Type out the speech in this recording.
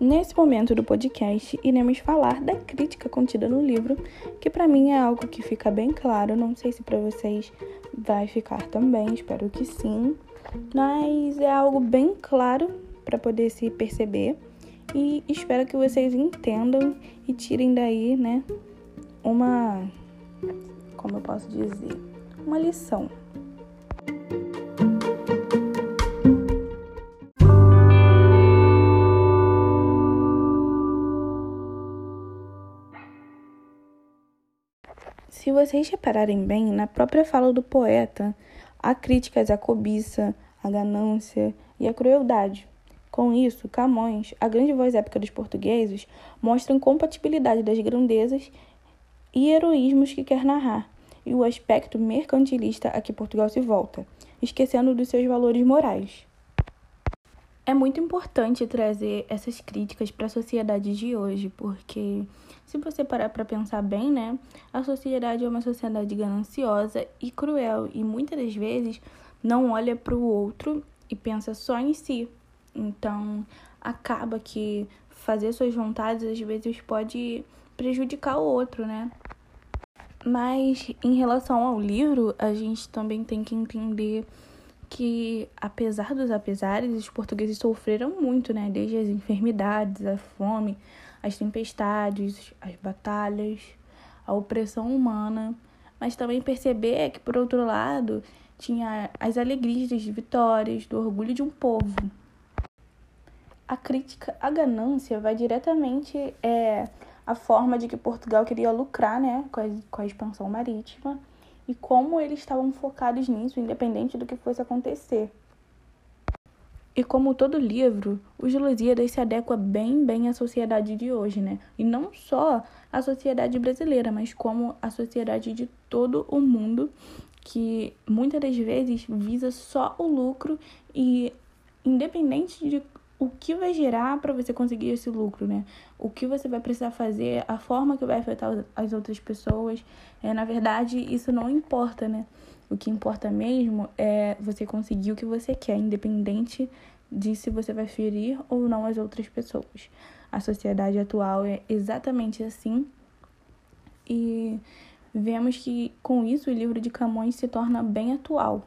Nesse momento do podcast, iremos falar da crítica contida no livro, que para mim é algo que fica bem claro, não sei se para vocês vai ficar também, espero que sim, mas é algo bem claro para poder se perceber e espero que vocês entendam e tirem daí, né, uma como eu posso dizer, uma lição. Se vocês repararem bem, na própria fala do poeta, há críticas à cobiça, à ganância e à crueldade. Com isso, Camões, a grande voz épica dos portugueses, mostra a incompatibilidade das grandezas e heroísmos que quer narrar, e o aspecto mercantilista a que Portugal se volta, esquecendo dos seus valores morais. É muito importante trazer essas críticas para a sociedade de hoje, porque se você parar para pensar bem, né, a sociedade é uma sociedade gananciosa e cruel e muitas das vezes não olha para o outro e pensa só em si. Então, acaba que fazer suas vontades às vezes pode prejudicar o outro, né? Mas em relação ao livro, a gente também tem que entender que, apesar dos apesares, os portugueses sofreram muito, né? Desde as enfermidades, a fome, as tempestades, as batalhas, a opressão humana. Mas também perceber que, por outro lado, tinha as alegrias das vitórias, do orgulho de um povo. A crítica à ganância vai diretamente é, à forma de que Portugal queria lucrar né, com, a, com a expansão marítima e como eles estavam focados nisso, independente do que fosse acontecer. E como todo livro, os Lusíadas se adequa bem bem à sociedade de hoje, né? E não só à sociedade brasileira, mas como a sociedade de todo o mundo, que muitas das vezes visa só o lucro e independente de o que vai gerar para você conseguir esse lucro, né? O que você vai precisar fazer, a forma que vai afetar as outras pessoas. É, na verdade, isso não importa, né? O que importa mesmo é você conseguir o que você quer, independente de se você vai ferir ou não as outras pessoas. A sociedade atual é exatamente assim. E vemos que com isso o livro de Camões se torna bem atual,